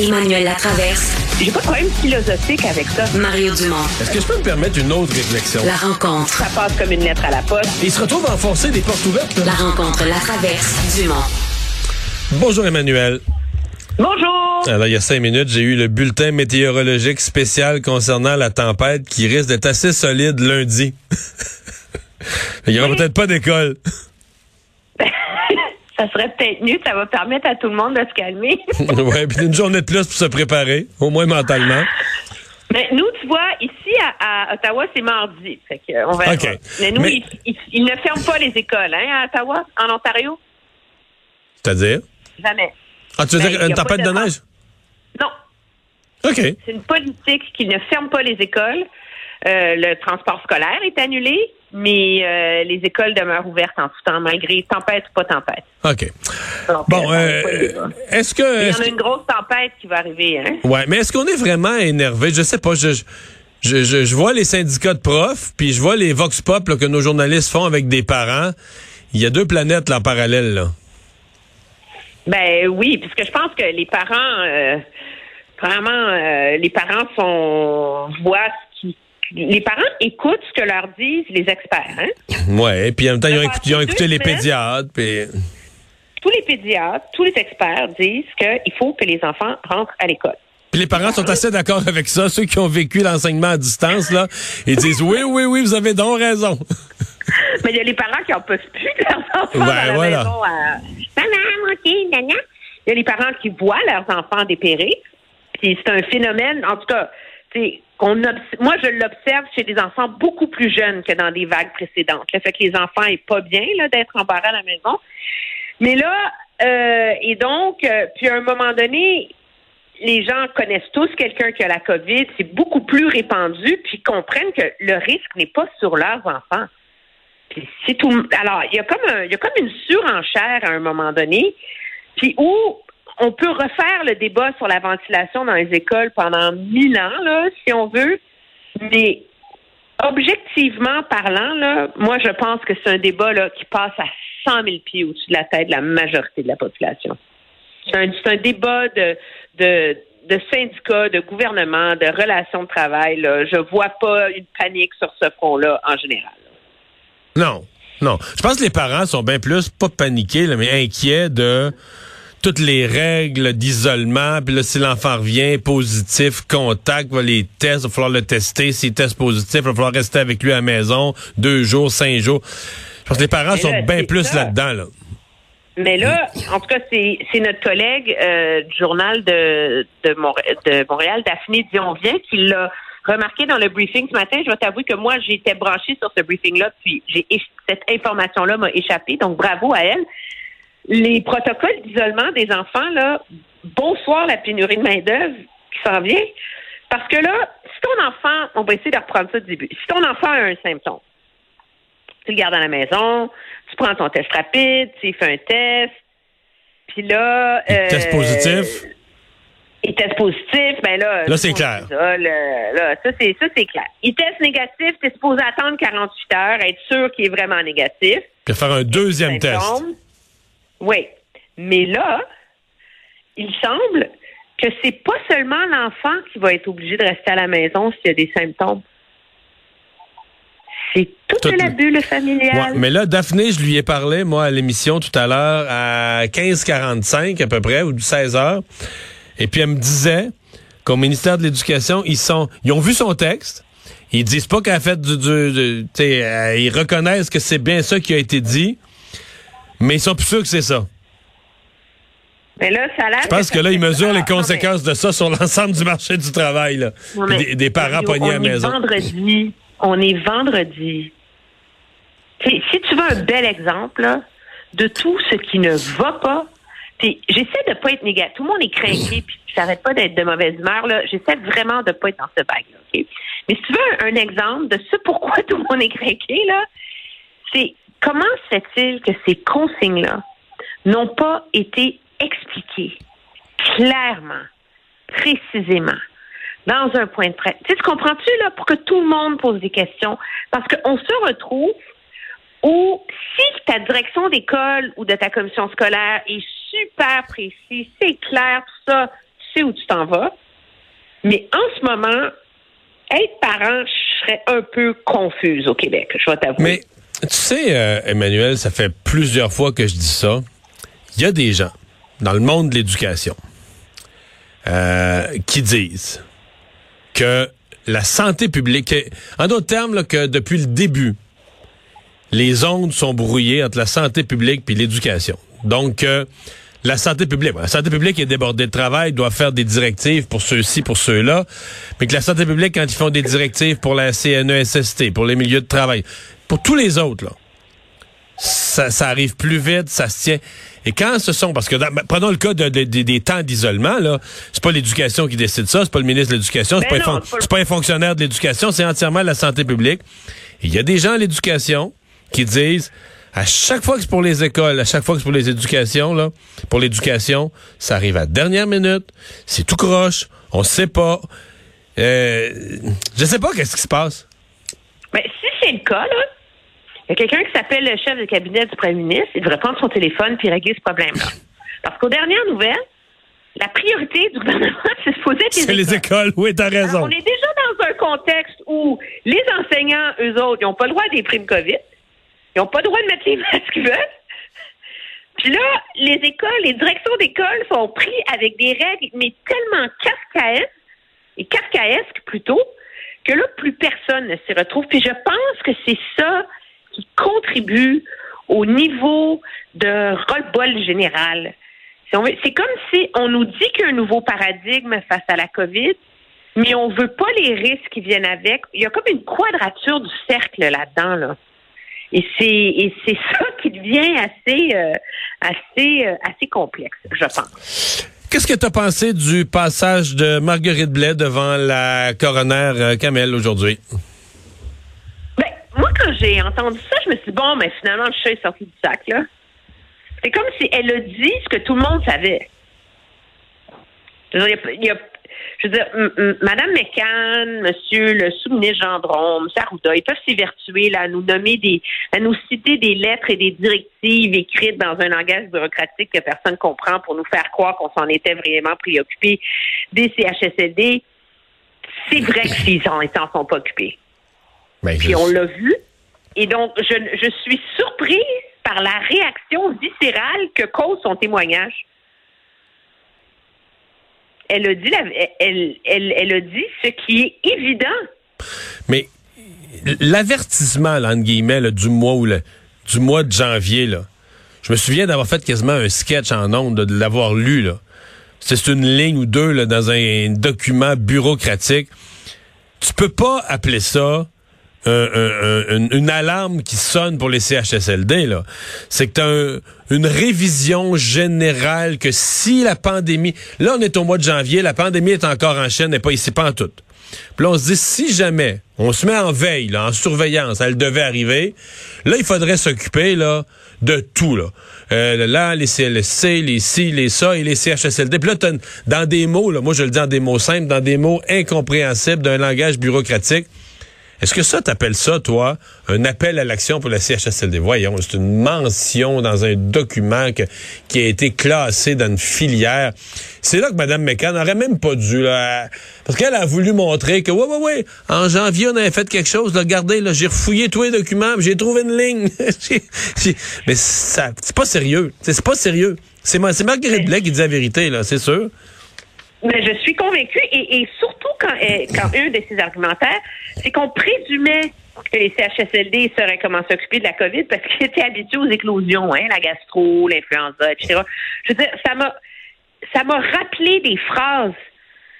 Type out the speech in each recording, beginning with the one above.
Emmanuel Latraverse. J'ai pas de problème philosophique avec ça. Mario Dumont. Est-ce que je peux me permettre une autre réflexion? La rencontre. Ça passe comme une lettre à la poste. Il se retrouve à enfoncer des portes ouvertes? La rencontre, la traverse, Dumont. Bonjour Emmanuel. Bonjour! Alors, il y a cinq minutes, j'ai eu le bulletin météorologique spécial concernant la tempête qui risque d'être assez solide lundi. il n'y aura peut-être pas d'école. Ça serait peut-être mieux, ça va permettre à tout le monde de se calmer. ouais, puis une journée de plus pour se préparer, au moins mentalement. Mais nous, tu vois, ici à, à Ottawa, c'est mardi. Fait que, on va OK. Mais nous, Mais- Ils, ils- ils ne ferment pas les écoles, hein, à Ottawa, en Ontario? C'est-à-dire? Jamais. Ah, tu veux Ben, dire une tempête de de- neige? Non. OK. C'est une politique qui ne ferme pas les écoles. Euh, le transport scolaire est annulé, mais euh, les écoles demeurent ouvertes en tout temps, malgré tempête ou pas tempête. OK. Donc, Bon, euh, euh, est-ce que... Il y en a une grosse tempête qui va arriver, hein? Ouais, mais est-ce qu'on est vraiment énervé? Je sais pas. Je, je, je, je vois les syndicats de profs, puis je vois les vox pop là, que nos journalistes font avec des parents. Il y a deux planètes là, en parallèle. Là. Ben oui, puisque je pense que les parents, euh, vraiment, euh, les parents sont voient les parents écoutent ce que leur disent les experts. Hein? Ouais, puis en même temps, ils ont écouté, ils ont écouté les pédiatres. Puis... Tous les pédiatres, tous les experts disent qu'il faut que les enfants rentrent à l'école. puis les parents sont assez d'accord avec ça. Ceux qui ont vécu l'enseignement à distance, là, ils disent oui, oui, oui, vous avez donc raison. Mais il y a les parents qui en peuvent plus de leurs enfants Ben, dans la voilà. maison. À... Maman, ok, nana. Il y a les parents qui voient leurs enfants dépérir. Puis c'est un phénomène, en tout cas, sais, moi je l'observe chez des enfants beaucoup plus jeunes que dans des vagues précédentes. Le fait que les enfants aient pas bien d'être embarrés à la maison. Mais là, euh, et donc, euh, puis à un moment donné, les gens connaissent tous quelqu'un qui a la COVID, c'est beaucoup plus répandu, puis comprennent que le risque n'est pas sur leurs enfants. Alors, il y a comme un, il y a comme une surenchère à un moment donné, puis où on peut refaire le débat sur la ventilation dans les écoles pendant mille ans, là, si on veut, mais objectivement parlant, là, moi, je pense que c'est un débat là, qui passe à 100 000 pieds au-dessus de la tête de la majorité de la population. C'est un, débat de, de, de syndicats, de gouvernement, de relations de travail. Là. Je vois pas une panique sur ce front-là en général. Non, non. Je pense que les parents sont bien plus, pas paniqués, mais inquiets de toutes les règles d'isolement. Puis là, si l'enfant revient positif, contact, va les tests, il va falloir le tester. S'il teste positif, il va falloir rester avec lui à la maison deux jours, cinq jours. Je pense que les parents sont bien plus là-dedans. Là. Mais là, en tout cas, c'est notre collègue euh, du journal de, de, Montré- de Montréal, Daphné Dionvien, qui l'a remarqué dans le briefing ce matin. Je vais t'avouer que moi, j'étais branchée sur ce briefing-là, puis j'ai cette information-là m'a échappé. Donc, bravo à elle. Les protocoles d'isolement des enfants, là, bonsoir la pénurie de main-d'œuvre qui s'en vient. Parce que là, si ton enfant, on va essayer de reprendre ça du début. Si ton enfant a un symptôme, tu le gardes à la maison, tu prends ton test rapide, tu fais un test, puis là... Il teste positif? Il teste positif, ben là... Là, c'est clair. s'isole, euh, là, ça, c'est, ça, c'est clair. Il teste négatif, tu es supposé attendre 48 heures, être sûr qu'il est vraiment négatif. Puis faire un deuxième test. Oui. Mais là, il semble que c'est pas seulement l'enfant qui va être obligé de rester à la maison s'il y a des symptômes. C'est toute Toute la le- bulle familiale. Ouais, mais là, Daphné, je lui ai parlé, moi, à l'émission tout à l'heure, à 15h45 à peu près, ou 16h. Et puis elle me disait qu'au ministère de l'Éducation, ils sont, ils ont vu son texte. Ils disent pas qu'elle a fait du, du, du- euh, ils reconnaissent que c'est bien ça qui a été dit, mais ils sont plus sûrs que c'est ça. Mais là, ça a l'air Je pense que là, ils mesurent les conséquences de ça sur l'ensemble du marché du travail, là. non, Des, des parents on pognés à la est maison. vendredi. On est vendredi. Si tu veux un bel exemple là, de tout ce qui ne va pas, j'essaie de pas être négatif. Tout le monde est craqué, puis ça n'arrête pas d'être de mauvaise humeur. Là. J'essaie vraiment de pas être dans ce bague-là. Mais si tu veux un, un exemple de ce pourquoi tout le monde est craqué, là, c'est comment se fait-il que ces consignes-là n'ont pas été expliquées clairement, précisément, dans un point de presse? Tu sais, tu comprends-tu, là, pour que tout le monde pose des questions? Parce qu'on se retrouve où, si ta direction d'école ou de ta commission scolaire est super précise, c'est clair, tout ça, sais où tu t'en vas. Mais en ce moment, être parent, je serais un peu confuse au Québec, je vais t'avouer. Tu sais, euh, Emmanuel, ça fait plusieurs fois que je dis ça. Il y a des gens dans le monde de l'éducation euh, qui disent que la santé publique, en d'autres termes, que depuis le début, les ondes sont brouillées entre la santé publique puis l'éducation. Donc, euh, la santé publique, la santé publique est débordée de travail, doit faire des directives pour ceux-ci, pour ceux-là, mais que la santé publique, quand ils font des directives pour la CNESST, pour les milieux de travail, pour tous les autres, là, ça, ça arrive plus vite, ça se tient. Et quand ce sont, parce que dans, ben, prenons le cas de, de- de- des temps d'isolement, là, c'est pas l'éducation qui décide ça, c'est pas le ministre de l'Éducation, c'est Ben pas, non, fon- pas un fonctionnaire de l'éducation, c'est entièrement la santé publique. Il y a des gens à l'éducation qui disent, à chaque fois que c'est pour les écoles, à chaque fois que c'est pour les éducations, là, pour l'éducation, ça arrive à la dernière minute, c'est tout croche, on sait pas. Euh, je sais pas qu'est-ce qui se passe. Mais si c'est le cas, là, il y a quelqu'un qui s'appelle le chef de cabinet du premier ministre, il devrait prendre son téléphone puis régler ce problème-là. Parce qu'aux dernières nouvelles, la priorité du gouvernement, c'est de se poser C'est les les écoles, oui, t'as Alors, raison. on est déjà dans un contexte où les enseignants, eux autres, ils n'ont pas le droit à des primes COVID. Ils n'ont pas le droit de mettre les masques qu'ils veulent. Puis là, les écoles, les directions d'école sont pris avec des règles, mais tellement kafkaesques, et kafkaesques plutôt, que là, plus personne ne s'y retrouve. Puis je pense que c'est ça qui contribue au niveau de roll-ball général. C'est comme si on nous dit qu'il y a un nouveau paradigme face à la COVID, mais on veut pas les risques qui viennent avec. Il y a comme une quadrature du cercle là-dedans, là. Et c'est ça qui devient assez euh, euh, assez complexe, je pense. Qu'est-ce que tu as pensé du passage de Marguerite Blais devant la coroner euh, Kamel aujourd'hui? Quand j'ai entendu ça, je me suis dit, bon, mais finalement, le chat est sorti du sac, là. C'est comme si elle a dit ce que tout le monde savait. Je veux dire, il y a- il y a- je veux dire, m- m- Madame McCann, Monsieur le sous-ministre Gendron, M. Arruda, ils peuvent s'évertuer là, à nous nommer des, à nous citer des lettres et des directives écrites dans un langage bureaucratique que personne comprend pour nous faire croire qu'on s'en était vraiment préoccupé des CHSLD. C'est vrai qu'ils s'en ils s'en sont pas occupés. Ben, Puis je- on l'a vu. Et donc, je, suis surpris par la réaction viscérale que cause son témoignage. Elle a dit, la- elle, a dit ce qui est évident. Mais l'avertissement, entre guillemets, du mois du mois de janvier, là, je me souviens d'avoir fait quasiment un sketch en ondes, de l'avoir lu. Là. C'est une ligne ou deux dans un document bureaucratique. Tu peux pas appeler ça un- un- un- une, une alarme qui sonne pour les CHSLD. là. C'est que tu as une révision générale que si la pandémie... Là, on est au mois de janvier, la pandémie est encore en chaîne, n'est pas ici, pas en tout. Puis là, on se dit, si jamais on se met en veille, là, en surveillance, elle devait arriver, là, il faudrait s'occuper là de tout. Là, Euh, là les CLSC, les ci, les ça et les CHSLD. Puis là, t'as dans des mots, là, moi je le dis en des mots simples, dans des mots incompréhensibles d'un langage bureaucratique, est-ce que ça, t'appelles ça, toi, un appel à l'action pour la CHSLD? Voyons, c'est une mention dans un document que- qui a été classé dans une filière. C'est là que Mme McCann n'aurait même pas dû, là, parce qu'elle a voulu montrer que, ouais, ouais, ouais, en janvier, on avait fait quelque chose, là, regardez, là, j'ai refouillé tous les documents, j'ai trouvé une ligne. Mais ça, c'est pas sérieux. C'est pas sérieux. C'est Marguerite Blais qui dit la vérité, là, c'est sûr. Mais je suis convaincue, et, et surtout quand, euh, quand un de ses argumentaires, c'est qu'on présumait que les CHSLD sauraient comment s'occuper de la COVID parce qu'ils étaient habitués aux éclosions, hein, la gastro, l'influenza, etc. Je veux dire, ça m'a, ça m'a rappelé des phrases.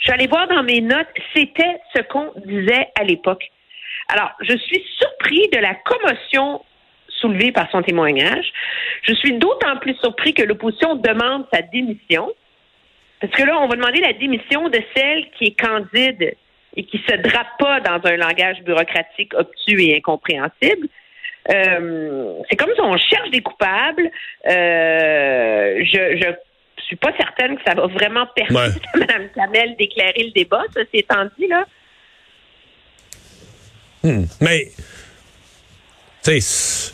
Je suis allée voir dans mes notes, c'était ce qu'on disait à l'époque. Alors, je suis surpris de la commotion soulevée par son témoignage. Je suis d'autant plus surpris que l'opposition demande sa démission. Parce que là, on va demander la démission de celle qui est candide et qui se drape pas dans un langage bureaucratique obtus et incompréhensible. Euh, c'est comme si on cherche des coupables. Euh, je, je suis pas certaine que ça va vraiment permettre à Mme Kamel d'éclairer le débat, ça c'est étant dit, là. Hmm. Mais, tu sais,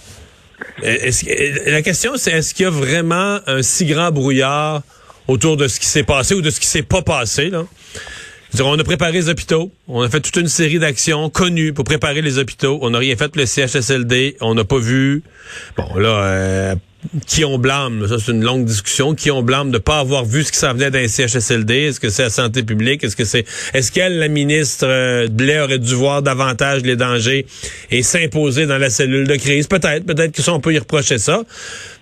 la question c'est est-ce qu'il y a vraiment un si grand brouillard autour de ce qui s'est passé ou de ce qui s'est pas passé. Là. On a préparé les hôpitaux. On a fait toute une série d'actions connues pour préparer les hôpitaux. On n'a rien fait pour le CHSLD. On n'a pas vu. Bon, là, euh, qui on blâme? Ça, c'est une longue discussion. Qui on blâme de pas avoir vu ce qui s'en venait d'un CHSLD? Est-ce que c'est la santé publique? Est-ce que c'est, est-ce qu'elle, la ministre euh, Blais, aurait dû voir davantage les dangers et s'imposer dans la cellule de crise? Peut-être. Peut-être que ça, on peut y reprocher ça.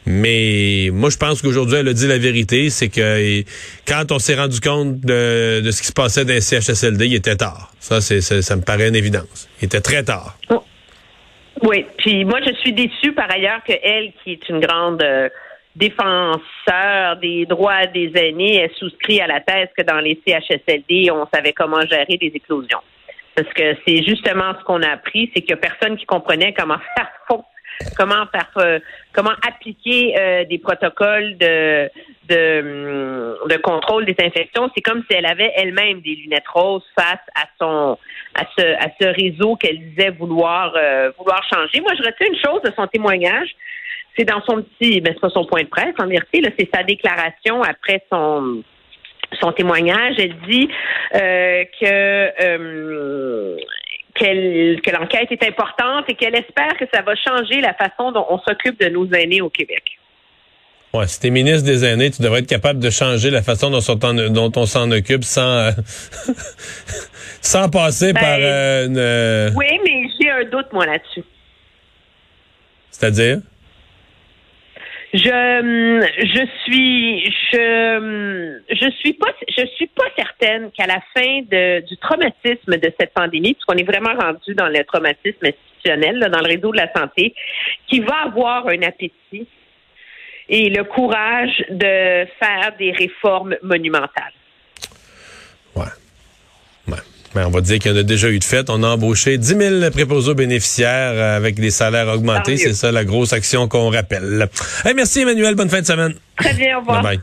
Mais moi, je pense qu'aujourd'hui, elle a dit la vérité, c'est que quand on s'est rendu compte de, ce qui se passait les CHSLD, il était tard. Ça, c'est, ça me paraît une évidence. Il était très tard. Oh. Oui, puis moi, je suis déçue par ailleurs que elle, qui est une grande euh, défenseur des droits des aînés, ait souscrit à la thèse que dans les CHSLD, on savait comment gérer des éclosions. Parce que c'est justement ce qu'on a appris, c'est qu'il n'y a personne qui comprenait comment faire comment faire euh, comment appliquer euh, des protocoles de, de, hum, de contrôle des infections. C'est comme si elle avait elle-même des lunettes roses face à son à ce à ce réseau qu'elle disait vouloir euh, vouloir changer. Moi, je retiens une chose de son témoignage. C'est dans son petit, ben c'est pas son point de presse en vérité, c'est sa déclaration après son son témoignage. Elle dit que hum, que l'enquête est importante et qu'elle espère que ça va changer la façon dont on s'occupe de nos aînés au Québec. Ouais, si t'es ministre des aînés, tu devrais être capable de changer la façon dont, on s'en occupe sans euh, sans passer ben, par euh, une. Euh, oui, mais j'ai un doute moi là-dessus. C'est-à-dire? Je je suis je je suis pas je suis pas certaine qu'à la fin de, du traumatisme de cette pandémie, puisqu'on est vraiment rendu dans le traumatisme institutionnel dans le réseau de la santé, qui va avoir un appétit et le courage de faire des réformes monumentales. Ouais. Ben, on va dire qu'il y en a déjà eu de fait. On a embauché 10 000 préposés bénéficiaires euh, avec des salaires augmentés. C'est ça la grosse action qu'on rappelle. merci Emmanuel. Bonne fin de semaine. Très bien. Au revoir. Bye bye.